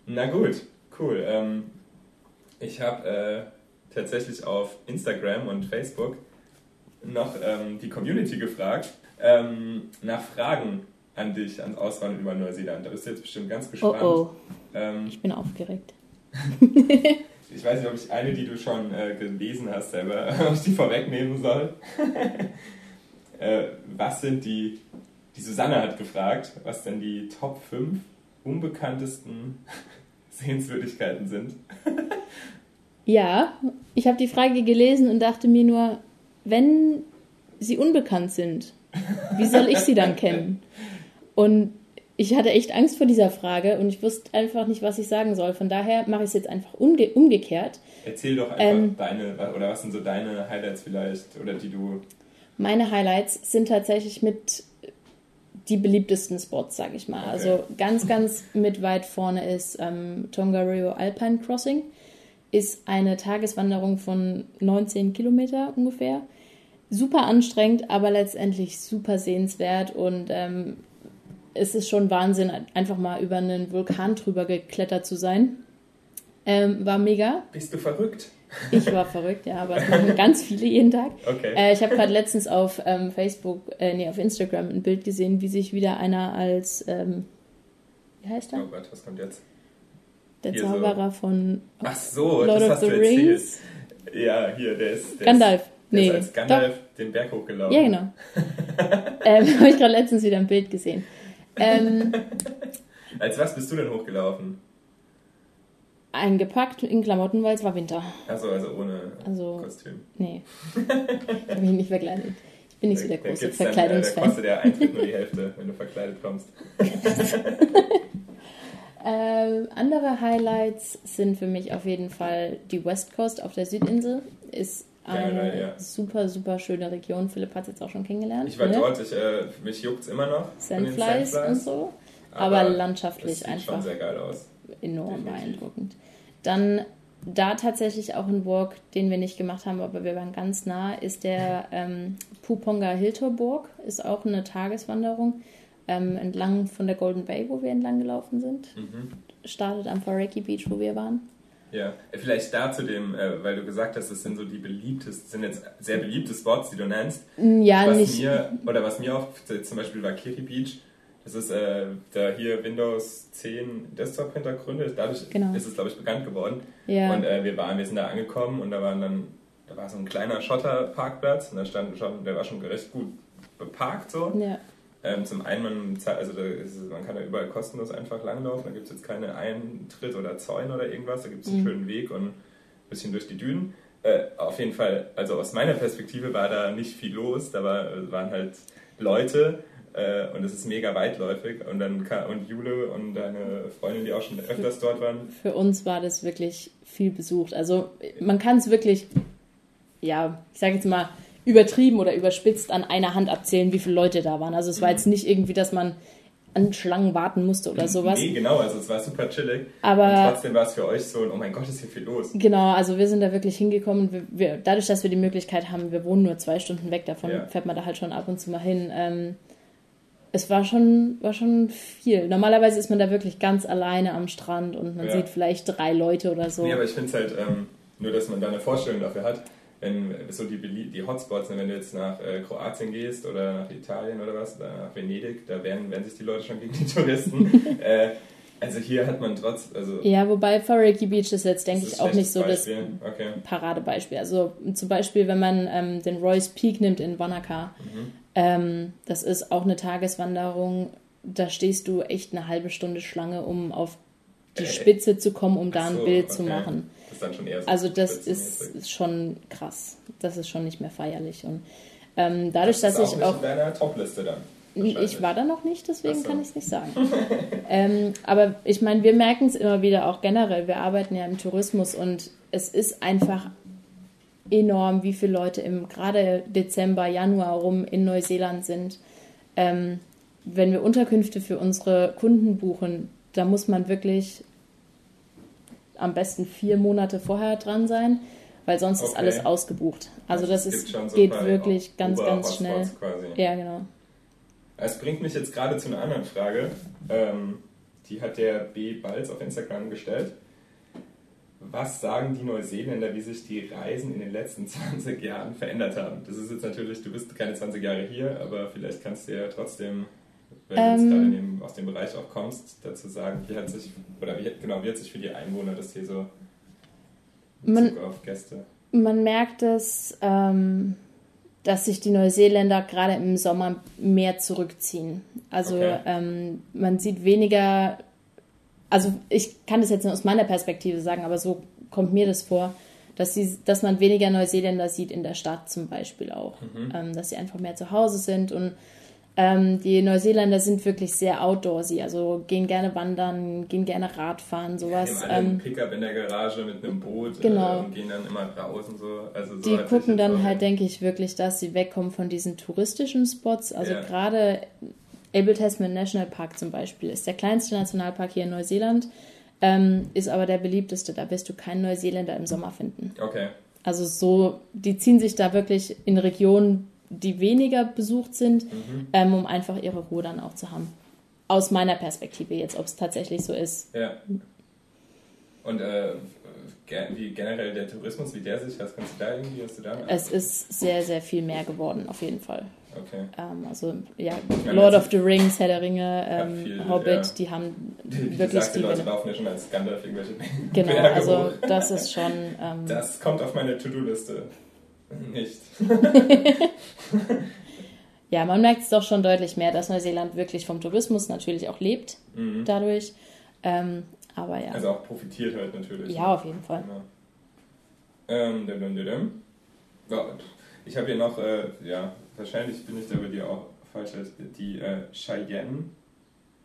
Na gut, cool. Ähm, ich habe äh, tatsächlich auf Instagram und Facebook noch ähm, die Community gefragt ähm, nach Fragen an dich, ans Auswandern über Neuseeland. Da bist du jetzt bestimmt ganz gespannt. Oh, oh. Ich bin aufgeregt. ich weiß nicht, ob ich eine, die du schon äh, gelesen hast, selber, ob ich die vorwegnehmen soll. äh, was sind die, die Susanne hat gefragt, was denn die Top 5 unbekanntesten Sehenswürdigkeiten sind? ja, ich habe die Frage gelesen und dachte mir nur, wenn sie unbekannt sind, wie soll ich sie dann kennen? Und ich hatte echt Angst vor dieser Frage und ich wusste einfach nicht, was ich sagen soll. Von daher mache ich es jetzt einfach umge umgekehrt. Erzähl doch einfach ähm, deine, oder was sind so deine Highlights vielleicht, oder die du. Meine Highlights sind tatsächlich mit die beliebtesten Spots, sag ich mal. Okay. Also ganz, ganz mit weit vorne ist ähm, Tongariro Alpine Crossing. Ist eine Tageswanderung von 19 Kilometer ungefähr. Super anstrengend, aber letztendlich super sehenswert und ähm, es ist schon Wahnsinn, einfach mal über einen Vulkan drüber geklettert zu sein. Ähm, war mega. Bist du verrückt? Ich war verrückt, ja, aber es machen ganz viele jeden Tag. Okay. Äh, ich habe gerade letztens auf ähm, Facebook, äh, nee, auf Instagram ein Bild gesehen, wie sich wieder einer als, ähm, wie heißt er? Oh Gott, was kommt jetzt? Der hier Zauberer so. von Ach so, Lord das of hast the du Rings. Ja, hier, der ist. Der Gandalf. Ist, der nee, ist als Gandalf doch. den Berg hochgelaufen. Ja, genau. ähm, habe ich gerade letztens wieder ein Bild gesehen. Ähm, als was bist du denn hochgelaufen? Eingepackt in Klamotten, weil es war Winter. Achso, also ohne also, Kostüm. Nee. ich habe mich nicht verkleidet. Ich bin nicht so der große Verkleidungsfan. Da kostet der Eintritt nur die Hälfte, wenn du verkleidet kommst. äh, andere Highlights sind für mich auf jeden Fall die West Coast auf der Südinsel. Ist eine Geil, ja. super, super schöne Region. Philipp hat es jetzt auch schon kennengelernt. Ich war ne? dort, ich, äh, mich juckt es immer noch. Sandflies und so. Aber, aber landschaftlich sieht einfach. Schon sehr geil aus. Enorm beeindruckend. Dann da tatsächlich auch ein Walk, den wir nicht gemacht haben, aber wir waren ganz nah, ist der ähm, Puponga Hiltorburg. Ist auch eine Tageswanderung ähm, entlang von der Golden Bay, wo wir entlang gelaufen sind. Mhm. Startet am Fareki Beach, wo wir waren. Ja, vielleicht da zu dem, äh, weil du gesagt hast, das sind so die beliebtesten, sind jetzt sehr beliebte Spots, die du nennst. Ja, was nicht. Mir, oder was mir auch, zum Beispiel war Kiri Beach, das ist äh, da hier Windows 10 Desktop-Hintergründe. Dadurch genau. ist es, glaube ich, bekannt geworden. Ja. Und äh, wir waren, wir sind da angekommen und da waren dann, da war so ein kleiner Schotterparkplatz und da stand schon, der war schon recht gut beparkt so. Ja. Ähm, zum einen, man, also ist, man kann da überall kostenlos einfach langlaufen. Da gibt es jetzt keine Eintritt oder Zäune oder irgendwas. Da gibt es einen mhm. schönen Weg und ein bisschen durch die Dünen. äh, auf jeden Fall, also aus meiner Perspektive war da nicht viel los. Da war, waren halt Leute äh, und es ist mega weitläufig. Und dann und Jule und deine Freundin, die auch schon öfters dort waren. Für uns war das wirklich viel besucht. Also man kann es wirklich, ja, ich sage jetzt mal, übertrieben oder überspitzt an einer Hand abzählen, wie viele Leute da waren. Also es war jetzt nicht irgendwie, dass man an Schlangen warten musste oder sowas. Nee, genau, also es war super chillig. Aber und trotzdem war es für euch so, oh mein Gott, ist hier viel los. Genau, also wir sind da wirklich hingekommen. Wir, wir, dadurch, dass wir die Möglichkeit haben, wir wohnen nur zwei Stunden weg davon, ja. fährt man da halt schon ab und zu mal hin. Ähm, es war schon, war schon viel. Normalerweise ist man da wirklich ganz alleine am Strand und man ja. sieht vielleicht drei Leute oder so. Nee, aber ich finde es halt, ähm, nur dass man da eine Vorstellung dafür hat, wenn so die, die Hotspots, wenn du jetzt nach äh, Kroatien gehst oder nach Italien oder was, oder nach Venedig, da werden, werden sich die Leute schon gegen die Touristen. äh, also hier hat man trotz. Also ja, wobei Foreki Beach ist jetzt, denke ich, auch nicht so Beispiel. das okay. Paradebeispiel. Also zum Beispiel, wenn man ähm, den Royce Peak nimmt in Wanaka, mhm. Ähm, das ist auch eine Tageswanderung. Da stehst du echt eine halbe Stunde Schlange, um auf die äh, Spitze zu kommen, um da ein so, Bild okay. zu machen. Das ist dann schon so also das ist schon krass. Das ist schon nicht mehr feierlich. Und ähm, dadurch, das dass ich auch. In deiner Topliste dann. Ich war da noch nicht, deswegen so. kann ich es nicht sagen. ähm, aber ich meine, wir merken es immer wieder auch generell. Wir arbeiten ja im Tourismus und es ist einfach enorm, wie viele Leute im gerade Dezember, Januar rum in Neuseeland sind. Ähm, wenn wir Unterkünfte für unsere Kunden buchen, da muss man wirklich am besten vier Monate vorher dran sein, weil sonst okay. ist alles ausgebucht. Also, das ist, so geht wirklich ganz, ganz schnell. Quasi. Ja, genau. Es bringt mich jetzt gerade zu einer anderen Frage. Ähm, die hat der B. Balz auf Instagram gestellt. Was sagen die Neuseeländer, wie sich die Reisen in den letzten 20 Jahren verändert haben? Das ist jetzt natürlich, du bist keine 20 Jahre hier, aber vielleicht kannst du ja trotzdem wenn du jetzt gerade ähm. dem, aus dem Bereich auch kommst, dazu sagen, wie hat sich, oder wie, genau, wie hat sich für die Einwohner das hier so in Bezug man, auf Gäste? Man merkt es, ähm, dass sich die Neuseeländer gerade im Sommer mehr zurückziehen. Also okay. ähm, man sieht weniger, also ich kann das jetzt nur aus meiner Perspektive sagen, aber so kommt mir das vor, dass, sie, dass man weniger Neuseeländer sieht in der Stadt zum Beispiel auch. Mhm. Ähm, dass sie einfach mehr zu Hause sind und ähm, die Neuseeländer sind wirklich sehr outdoorsy, also gehen gerne wandern, gehen gerne Radfahren, sowas. Ja, ähm, Pickup in der Garage mit einem Boot genau. äh, und gehen dann immer raus und so. Also so die gucken dann halt, denke ich, wirklich, dass sie wegkommen von diesen touristischen Spots. Also ja. gerade Abel Tasman National Park zum Beispiel ist der kleinste Nationalpark hier in Neuseeland, ähm, ist aber der beliebteste. Da wirst du keinen Neuseeländer im Sommer finden. Okay. Also so, die ziehen sich da wirklich in Regionen die weniger besucht sind, mhm. ähm, um einfach ihre Ruhe dann auch zu haben. Aus meiner Perspektive jetzt, ob es tatsächlich so ist. Ja. Und äh, wie generell der Tourismus, wie der sich, was kannst du da irgendwie, hast du da? Es ist sehr, sehr viel mehr geworden, auf jeden Fall. Okay. Ähm, also, ja, Lord of the Rings, Herr der Ringe, ähm, viel, Hobbit, ja. die haben die, wirklich die Leute laufen ja schon als Gandalf irgendwelche Genau, Berge also hoch. das ist schon... Ähm, das kommt auf meine To-Do-Liste. Nicht. ja, man merkt es doch schon deutlich mehr, dass Neuseeland wirklich vom Tourismus natürlich auch lebt mhm. dadurch. Ähm, aber ja. Also auch profitiert halt natürlich. Ja, auf jeden Fall. Genau. Ähm, ja, ich habe hier noch, äh, ja, wahrscheinlich bin ich da bei dir auch falsch, die äh, Cheyenne,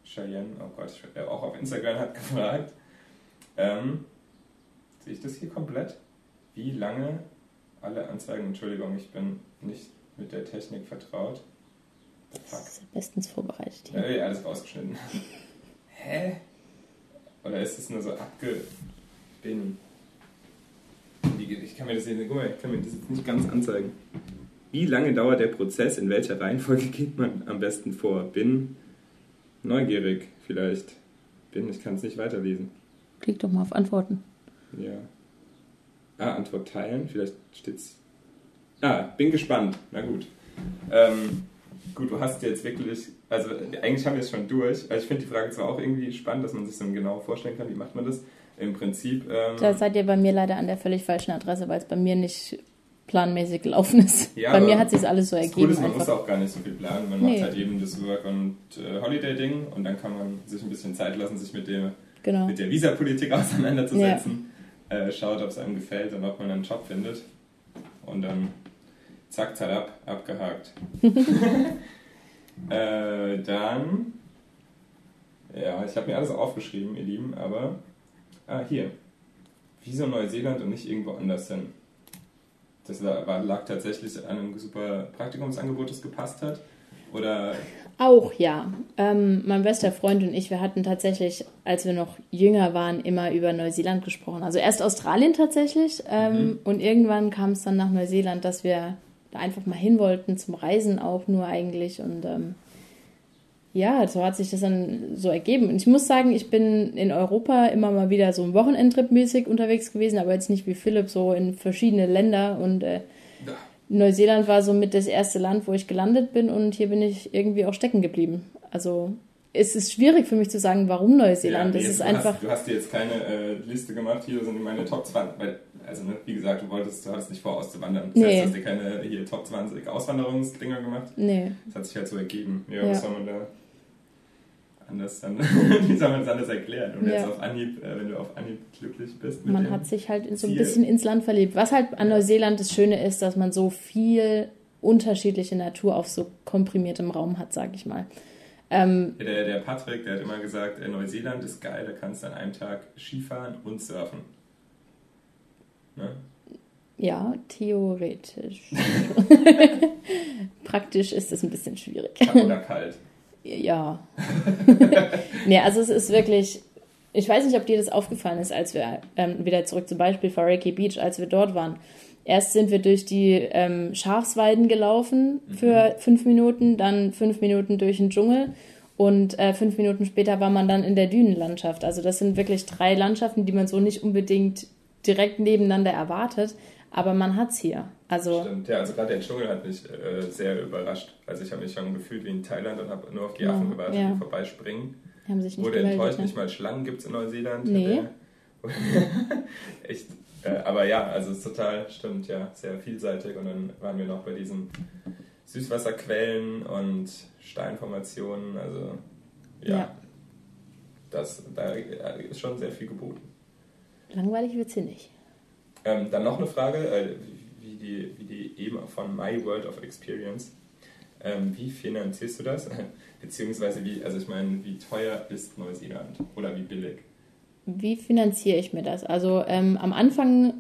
Cheyenne, oh Gott, äh, auch auf Instagram hat gefragt, ähm, sehe ich das hier komplett? Wie lange alle Anzeigen, Entschuldigung, ich bin nicht mit der Technik vertraut. Fuck. Das ist bestens vorbereitet. Hier. Ja, alles rausgeschnitten. Hä? Oder ist es nur so abgebin? Ich kann mir das guck mal, ich kann mir das jetzt nicht ganz anzeigen. Wie lange dauert der Prozess? In welcher Reihenfolge geht man am besten vor? Bin neugierig vielleicht. Bin, ich kann es nicht weiterlesen. Klick doch mal auf Antworten. Ja. Ah, Antwort teilen, vielleicht steht's. Ah, bin gespannt. Na gut. Ähm, gut, du hast jetzt wirklich, also eigentlich haben wir es schon durch. Also ich finde die Frage zwar auch irgendwie spannend, dass man sich so genau vorstellen kann, wie macht man das. Im Prinzip. Ähm, da seid ihr bei mir leider an der völlig falschen Adresse, weil es bei mir nicht planmäßig gelaufen ist. Ja, bei mir hat sich alles so ergeben. Ist, man einfach. muss auch gar nicht so viel planen. Man nee. macht halt eben das Work- und äh, Holiday-Ding und dann kann man sich ein bisschen Zeit lassen, sich mit, dem, genau. mit der Visapolitik auseinanderzusetzen. Ja äh, schaut, ob es einem gefällt und ob man einen Job findet. Und dann zack, zack, abgehakt. äh, dann, ja, ich habe mir alles aufgeschrieben, ihr Lieben, aber, ah, hier. Wieso Neuseeland und nicht irgendwo anders hin? Das lag tatsächlich an einem super Praktikumsangebot, das gepasst hat? Oder auch ja. Ähm, mein bester Freund und ich, wir hatten tatsächlich, als wir noch jünger waren, immer über Neuseeland gesprochen. Also erst Australien tatsächlich ähm, mhm. und irgendwann kam es dann nach Neuseeland, dass wir da einfach mal hin wollten, zum Reisen auch nur eigentlich. Und ähm, ja, so hat sich das dann so ergeben. Und ich muss sagen, ich bin in Europa immer mal wieder so ein Wochenendtrip mäßig unterwegs gewesen, aber jetzt nicht wie Philipp so in verschiedene Länder und äh, ja. Neuseeland war somit das erste Land, wo ich gelandet bin und hier bin ich irgendwie auch stecken geblieben. Also es ist schwierig für mich zu sagen, warum Neuseeland. Ja, nee, ist du einfach. Hast, du hast dir jetzt keine äh, Liste gemacht, hier sind meine Top 20. Weil, also, ne, wie gesagt, du wolltest, du hattest nicht vor, auszuwandern. Das nee. heißt, du hast dir keine hier Top 20 Auswanderungsdinger gemacht. Nee. Das hat sich halt so ergeben. Ja, ja. was soll man da anders dann, wie soll man das anders erklären? Und ja. jetzt auf Anhieb, äh, wenn du auf Anhieb glücklich bist. man hat sich halt so ein bisschen ins Land verliebt. Was halt an Neuseeland das Schöne ist, dass man so viel unterschiedliche Natur auf so komprimiertem Raum hat, sag ich mal. Ähm, der, der Patrick, der hat immer gesagt, äh, Neuseeland ist geil, da kannst du an einem Tag Skifahren und surfen. Ne? Ja, theoretisch. Praktisch ist es ein bisschen schwierig. Oder kalt. Ja. nee, also es ist wirklich, ich weiß nicht, ob dir das aufgefallen ist, als wir ähm, wieder zurück zum Beispiel Reiki Beach, als wir dort waren. Erst sind wir durch die ähm, Schafsweiden gelaufen für mhm. fünf Minuten, dann fünf Minuten durch den Dschungel und äh, fünf Minuten später war man dann in der Dünenlandschaft. Also das sind wirklich drei Landschaften, die man so nicht unbedingt direkt nebeneinander erwartet, aber man hat es hier. Also Stimmt, ja, also gerade der Dschungel hat mich äh, sehr überrascht. Also ich habe mich schon gefühlt wie in Thailand und habe nur auf die ja, Affen gewartet, ja. die vorbeispringen. Die haben sich nicht Wurde gemeldet, enttäuscht, ne? nicht mal Schlangen gibt es in Neuseeland. Nee. Echt äh, aber ja, also es ist total, stimmt, ja, sehr vielseitig. Und dann waren wir noch bei diesen Süßwasserquellen und Steinformationen. Also ja, ja. Das, da ist schon sehr viel geboten. Langweilig wird hier nicht. Ähm, dann noch eine Frage, äh, wie, die, wie die eben von My World of Experience. Ähm, wie finanzierst du das? Beziehungsweise wie, also ich meine, wie teuer ist Neuseeland oder wie billig? Wie finanziere ich mir das? Also ähm, am Anfang,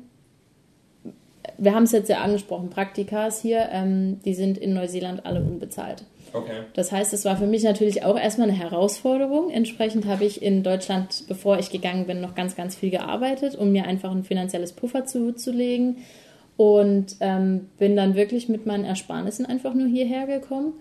wir haben es jetzt ja angesprochen, Praktikas hier, ähm, die sind in Neuseeland alle unbezahlt. Okay. Das heißt, es war für mich natürlich auch erstmal eine Herausforderung. Entsprechend habe ich in Deutschland, bevor ich gegangen bin, noch ganz, ganz viel gearbeitet, um mir einfach ein finanzielles Puffer zuzulegen. Und ähm, bin dann wirklich mit meinen Ersparnissen einfach nur hierher gekommen.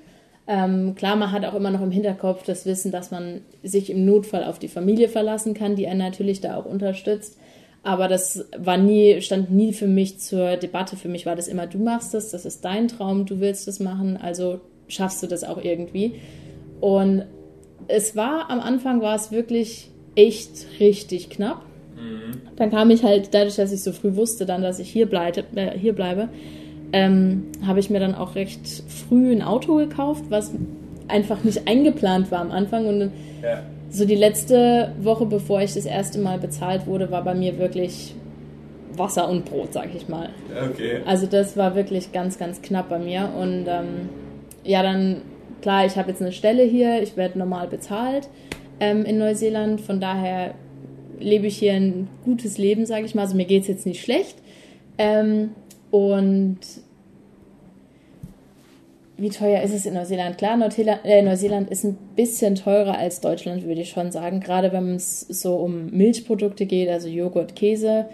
Ähm, klar, man hat auch immer noch im Hinterkopf das Wissen, dass man sich im Notfall auf die Familie verlassen kann, die einen natürlich da auch unterstützt. Aber das war nie, stand nie für mich zur Debatte. Für mich war das immer, du machst das, das ist dein Traum, du willst das machen, also schaffst du das auch irgendwie. Und es war am Anfang war es wirklich echt richtig knapp. Mhm. Dann kam ich halt, dadurch, dass ich so früh wusste, dann, dass ich hier, bleib, äh, hier bleibe, ähm, habe ich mir dann auch recht früh ein Auto gekauft, was einfach nicht eingeplant war am Anfang. Und ja. so die letzte Woche, bevor ich das erste Mal bezahlt wurde, war bei mir wirklich Wasser und Brot, sag ich mal. Okay. Also das war wirklich ganz, ganz knapp bei mir. Und ähm, ja, dann, klar, ich habe jetzt eine Stelle hier, ich werde normal bezahlt ähm, in Neuseeland. Von daher lebe ich hier ein gutes Leben, sage ich mal. Also mir geht es jetzt nicht schlecht. Ähm, und wie teuer ist es in Neuseeland? Klar, Neuseeland, äh, Neuseeland ist ein bisschen teurer als Deutschland, würde ich schon sagen. Gerade wenn es so um Milchprodukte geht, also Joghurt, Käse.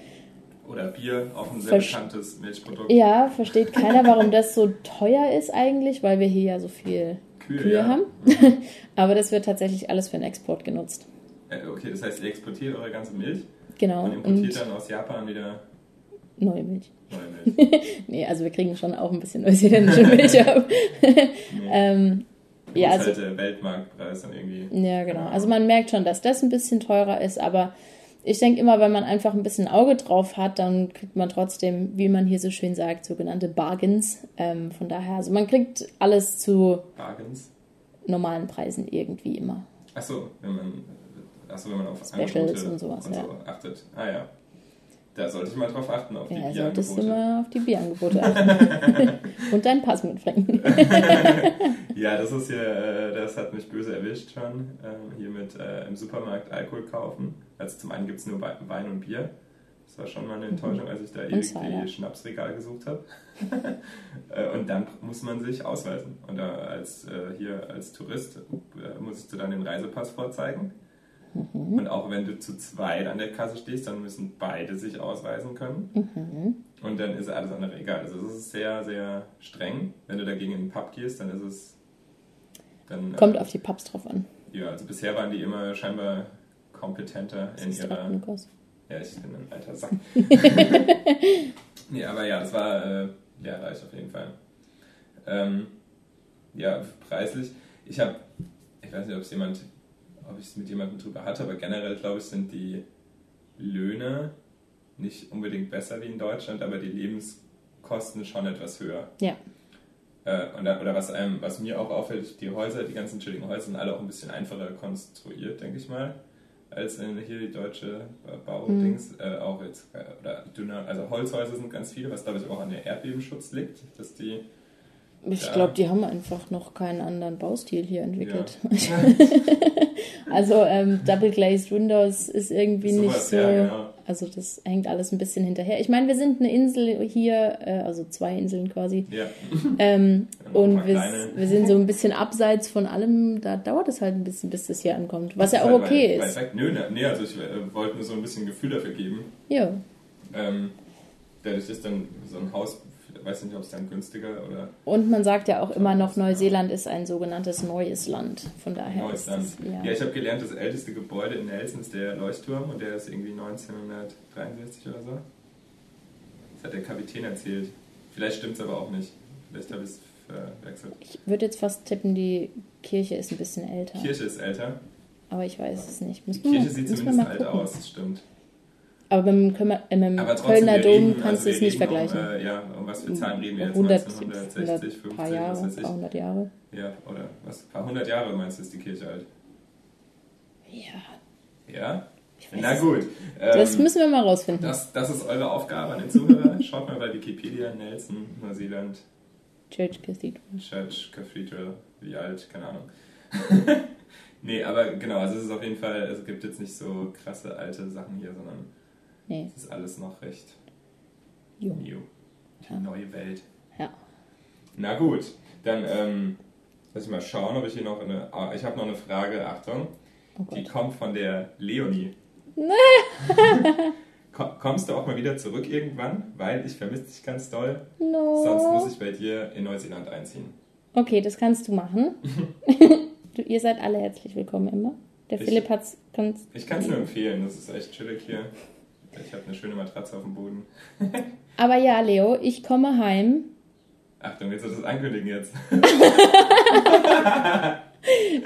Oder Bier, auch ein sehr bekanntes Milchprodukt. Ja, versteht keiner, warum das so teuer ist eigentlich, weil wir hier ja so viel Kühe, Kühe ja. haben. Aber das wird tatsächlich alles für den Export genutzt. Äh, okay, das heißt, ihr exportiert eure ganze Milch? Genau. Und importiert und dann aus Japan wieder Neue Milch. Neue Milch. nee, also wir kriegen schon auch ein bisschen neuseeländische Milch ab. ähm, ja, also, halt der Weltmarktpreis dann irgendwie. Ja, genau. Also man merkt schon, dass das ein bisschen teurer ist, aber ich denke immer, wenn man einfach ein bisschen Auge drauf hat, dann kriegt man trotzdem, wie man hier so schön sagt, sogenannte Bargains. Ähm, von daher, also man kriegt alles zu Bargains? normalen Preisen irgendwie immer. Achso, wenn man, achso, wenn man auf Specials und sowas und so achtet. Ah ja. Da sollte ich mal drauf achten, auf ja, die Bierangebote. solltest du mal auf die Bierangebote achten. Und deinen Pass mitbringen. ja, das ist hier, äh, das hat mich böse erwischt schon. Ähm, hier mit äh, im Supermarkt Alkohol kaufen. Also zum einen gibt es nur Wein und Bier. Das war schon mal eine Enttäuschung, als ich da irgendwie Schnapsregal gesucht habe. Äh, und dann muss man sich ausweisen. Und als, hier als Tourist musst du dann den Reisepass vorzeigen. Mhm. Und auch wenn du zu zweit an der Kasse stehst, dann müssen beide sich ausweisen können. Mhm. Und dann ist alles andere egal. Also es ist sehr, sehr streng. Wenn du dagegen in den Pub gehst, dann ist es. Dann, Kommt äh, auf die Pubs drauf an. Ja, also bisher waren die immer scheinbar kompetenter in ihrer. Ja, ich bin ein alter Sack. nee, aber ja, das war äh, ja reich auf jeden Fall. Ähm, ja, preislich. Ich habe, ich weiß nicht, ob es jemand ob ich es mit jemandem drüber hatte, aber generell glaube ich, sind die Löhne nicht unbedingt besser wie in Deutschland, aber die Lebenskosten schon etwas höher. Ja. Äh, und, oder was, einem, was mir auch auffällt, die Häuser, die ganzen chilligen Häuser sind alle auch ein bisschen einfacher konstruiert, denke ich mal, als in, hier die deutsche Baudings. Mhm. Äh, auch jetzt, äh, oder dünner, also Holzhäuser sind ganz viele, was glaube ich auch an der Erdbebenschutz liegt, dass die ich glaube, die haben einfach noch keinen anderen Baustil hier entwickelt. Ja. also ähm, Double Glazed Windows ist irgendwie so nicht so. Ja, genau. Also das hängt alles ein bisschen hinterher. Ich meine, wir sind eine Insel hier, äh, also zwei Inseln quasi. Ja. Ähm, und wir, wir, sind so ein bisschen abseits von allem. Da dauert es halt ein bisschen, bis das hier ankommt. Was ja auch halt okay weit, ist. Weit Nö, ne, nee, also ich äh, wollte nur so ein bisschen Gefühl dafür geben. Ja. Ähm, dadurch ist dann so ein Haus weiß nicht, ob es dann günstiger oder. Und man sagt ja auch immer noch, Neuseeland ist ein sogenanntes neues Land. Von daher. Neues Land. Das, ja, ja ich habe gelernt, das älteste Gebäude in Nelson ist der Leuchtturm und der ist irgendwie 1963 oder so. Das hat der Kapitän erzählt. Vielleicht stimmt es aber auch nicht. Vielleicht habe ich es verwechselt. Ich würde jetzt fast tippen, die Kirche ist ein bisschen älter. Kirche ist älter. Aber ich weiß es nicht. Müssen die Kirche sieht zumindest alt aus, das stimmt. Aber beim, äh, beim Aber Kölner Dom kannst also du es nicht vergleichen. Um, äh, ja, um was für Zahlen reden wir jetzt? 100, 1960, 50, paar Jahre, was weiß ich. Paar hundert Jahre. Ja, oder was? Ein paar hundert Jahre meinst du, ist die Kirche alt? Ja. Ja? Na gut. Ähm, das müssen wir mal rausfinden. Das, das ist eure Aufgabe an den Zuhörer. Schaut mal bei Wikipedia, Nelson, Neuseeland. Church Cathedral. Church Cathedral, wie alt, keine Ahnung. nee, aber genau, also es ist auf jeden Fall, es gibt jetzt nicht so krasse alte Sachen hier, sondern Nee. Es ist alles noch recht Jung. new. Die ja. neue Welt. Ja. Na gut, dann ähm, lass ich mal schauen, ob ich hier noch eine. Ah, ich habe noch eine Frage, Achtung. Oh die kommt von der Leonie. Kommst du auch mal wieder zurück irgendwann? Weil ich vermisse dich ganz doll. No. Sonst muss ich bei dir in Neuseeland einziehen. Okay, das kannst du machen. du, ihr seid alle herzlich willkommen immer. Der ich, Philipp hat's ganz. Ich kann es nur empfehlen, das ist echt chillig hier. Ich habe eine schöne Matratze auf dem Boden. Aber ja, Leo, ich komme heim. Achtung, willst du das ankündigen jetzt?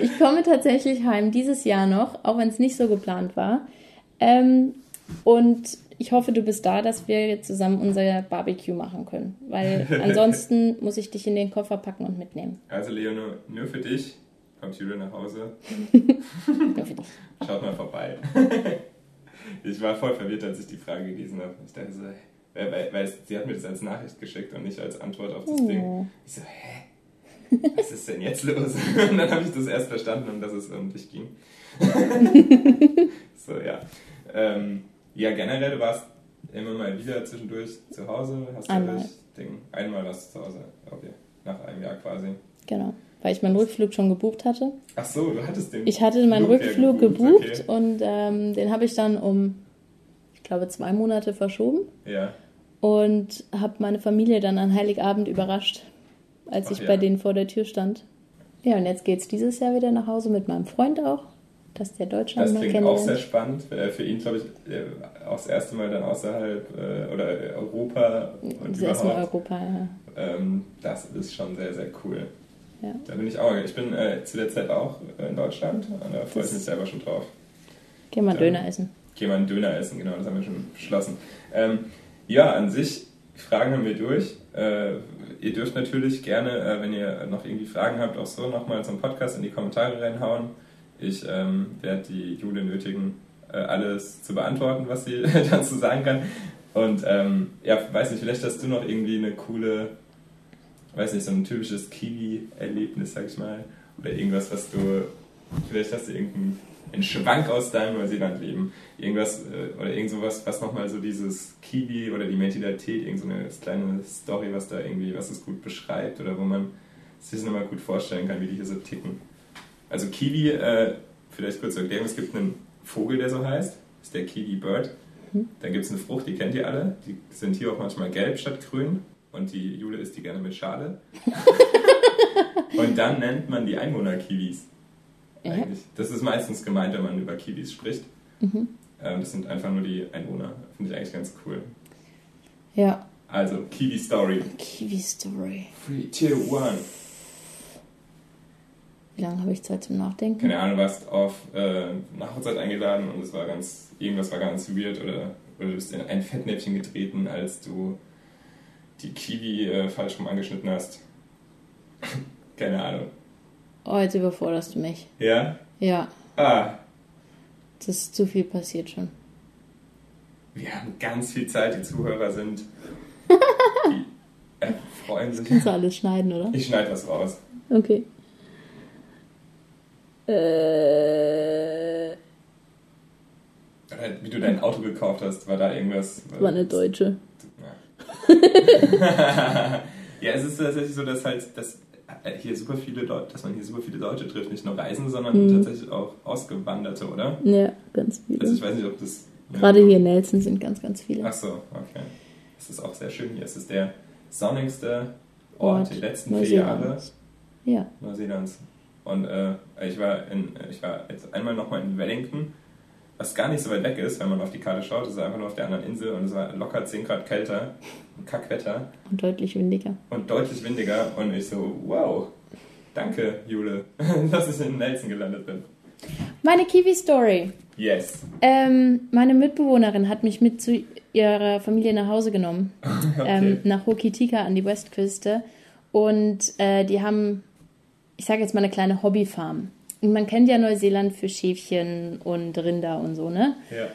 ich komme tatsächlich heim, dieses Jahr noch, auch wenn es nicht so geplant war. Ähm, und ich hoffe, du bist da, dass wir jetzt zusammen unser Barbecue machen können. Weil ansonsten muss ich dich in den Koffer packen und mitnehmen. Also, Leo, nur, für dich kommt Julia nach Hause. nur für dich. Schaut mal vorbei. Ich war voll verwirrt, als ich die Frage gelesen habe. Ich dachte so, weil, weil, weil sie hat mir das als Nachricht geschickt und nicht als Antwort auf das oh. Ding. Ich so, hä? Was ist denn jetzt los? Und dann habe ich das erst verstanden und dass es um dich ging. so, ja. Ähm, ja, generell, du warst immer mal wieder zwischendurch zu Hause. Hast einmal. du Ding, einmal was zu Hause. Okay, nach einem Jahr quasi. Genau weil ich meinen Rückflug schon gebucht hatte. Ach so, du hattest den. Ich hatte meinen Flug Rückflug gebucht, gebucht okay. und ähm, den habe ich dann um, ich glaube, zwei Monate verschoben. Ja. Und habe meine Familie dann an Heiligabend überrascht, als Ach, ich ja. bei denen vor der Tür stand. Ja, und jetzt geht es dieses Jahr wieder nach Hause mit meinem Freund auch, dass der Deutschland das klingt auch sehr spannend. Äh, für ihn, glaube ich, äh, auch das erste Mal dann außerhalb äh, oder Europa und das erste Mal Europa, ja. Ähm, das ist schon sehr, sehr cool. Ja. Da bin ich auch. Ich bin äh, zu der Zeit auch äh, in Deutschland und da freue ich mich selber schon drauf. Geh mal Döner essen. Geh mal einen Döner essen, genau, das haben wir schon beschlossen. Ähm, ja, an sich, Fragen haben wir durch. Äh, ihr dürft natürlich gerne, äh, wenn ihr noch irgendwie Fragen habt, auch so nochmal zum Podcast in die Kommentare reinhauen. Ich ähm, werde die Jule nötigen, äh, alles zu beantworten, was sie dazu sagen kann. Und ähm, ja, weiß nicht, vielleicht hast du noch irgendwie eine coole, weiß nicht, so ein typisches Kiwi-Erlebnis, sag ich mal. Oder irgendwas, was du, vielleicht hast du irgendeinen Schwank aus deinem Neuseeland-Leben. Irgendwas, äh, oder irgend sowas, was nochmal so dieses Kiwi oder die Mentalität, irgend so eine kleine Story, was da irgendwie, was es gut beschreibt oder wo man sich nochmal gut vorstellen kann, wie die hier so ticken. Also Kiwi, äh, vielleicht kurz zur Erklärung, es gibt einen Vogel, der so heißt, das ist der Kiwi Bird. Mhm. Dann gibt es eine Frucht, die kennt ihr alle. Die sind hier auch manchmal gelb statt grün. Und die Jule isst die gerne mit Schale. und dann nennt man die Einwohner Kiwis. Eigentlich. Das ist meistens gemeint, wenn man über Kiwis spricht. Mhm. Ähm, das sind einfach nur die Einwohner. Finde ich eigentlich ganz cool. Ja. Also, Kiwi Story. Kiwi Story. 3, 2, 1. Wie lange habe ich Zeit zum Nachdenken? Keine Ahnung, du warst auf äh, Nachhochzeit eingeladen und es war ganz, irgendwas war ganz weird oder, oder du bist in ein Fettnäpfchen getreten, als du die Kiwi äh, falsch rum angeschnitten hast. Keine Ahnung. Oh, jetzt überforderst du mich. Ja? Ja. Ah. Das ist zu viel passiert schon. Wir haben ganz viel Zeit, die Zuhörer sind. Die äh, freuen sich. Kannst du alles schneiden, oder? Ich schneide was raus. Okay. Äh. Wie du dein Auto gekauft hast, war da irgendwas. War eine Deutsche. Ja. ja, es ist tatsächlich so, dass halt dass hier super viele Leute, dass man hier super viele Deutsche trifft, nicht nur Reisende, sondern mhm. tatsächlich auch Ausgewanderte, oder? Ja, ganz viele. Also ich weiß nicht, ob das. Gerade hier in Nelson sind ganz, ganz viele. Ach so, okay. Es ist auch sehr schön hier. Es ist der sonnigste Ort, Ort die letzten vier Jahre ja. Neuseelands. Und äh, ich war in, ich war jetzt einmal nochmal in Wellington, was gar nicht so weit weg ist, wenn man auf die Karte schaut. Es ist einfach nur auf der anderen Insel und es war locker 10 Grad kälter, Kackwetter. Und deutlich windiger. Und deutlich windiger. Und ich so, wow, danke, Jule, dass ich in Nelson gelandet bin. Meine Kiwi-Story. Yes. Ähm, meine Mitbewohnerin hat mich mit zu ihrer Familie nach Hause genommen. okay. ähm, nach Hokitika an die Westküste. Und äh, die haben ich sage jetzt mal eine kleine Hobbyfarm. Man kennt ja Neuseeland für Schäfchen und Rinder und so, ne? Ja.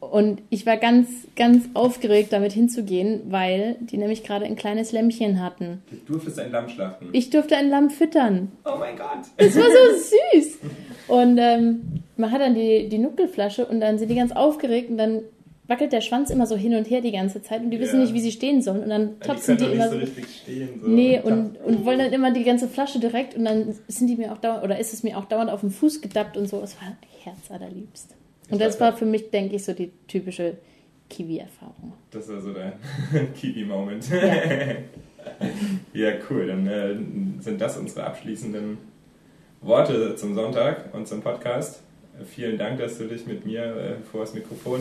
Und ich war ganz, ganz aufgeregt, damit hinzugehen, weil die nämlich gerade ein kleines Lämmchen hatten. Du durftest ein Lamm schlachten. Ich durfte ein Lamm füttern. Oh mein Gott. Das war so süß. Und ähm, man hat dann die, die Nuckelflasche und dann sind die ganz aufgeregt und dann wackelt der Schwanz immer so hin und her die ganze Zeit und die wissen ja. nicht, wie sie stehen sollen. Und dann tapsen die, die immer so. Richtig stehen, so nee, und, und wollen dann immer die ganze Flasche direkt und dann sind die mir auch dauernd, oder ist es mir auch dauernd auf den Fuß gedappt und so. Es war herzallerliebst. Und das war für mich, denke ich, so die typische Kiwi-Erfahrung. Das war so der Kiwi-Moment. Ja. ja. cool. Dann äh, sind das unsere abschließenden Worte zum Sonntag und zum Podcast. Vielen Dank, dass du dich mit mir äh, vor das Mikrofon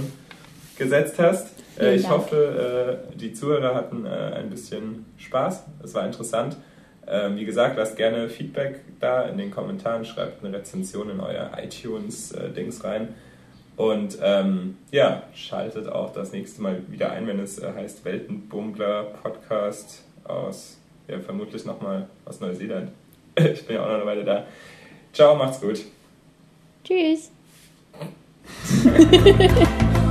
gesetzt hast. Äh, ich Dank. hoffe, äh, die Zuhörer hatten äh, ein bisschen Spaß. Es war interessant. Ähm, wie gesagt, lasst gerne Feedback da in den Kommentaren, schreibt eine Rezension in euer iTunes-Dings rein. Und ähm, ja, schaltet auch das nächste Mal wieder ein, wenn es äh, heißt Weltenbummler Podcast aus, ja, vermutlich nochmal aus Neuseeland. ich bin ja auch noch eine Weile da. Ciao, macht's gut. Tschüss.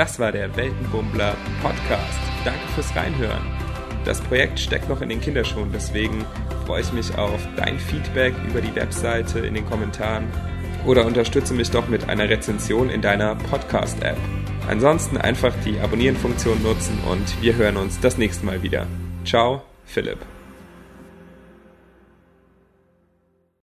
Das war der Weltenbummler Podcast. Danke fürs Reinhören. Das Projekt steckt noch in den Kinderschuhen, deswegen freue ich mich auf dein Feedback über die Webseite in den Kommentaren oder unterstütze mich doch mit einer Rezension in deiner Podcast-App. Ansonsten einfach die Abonnieren-Funktion nutzen und wir hören uns das nächste Mal wieder. Ciao, Philipp.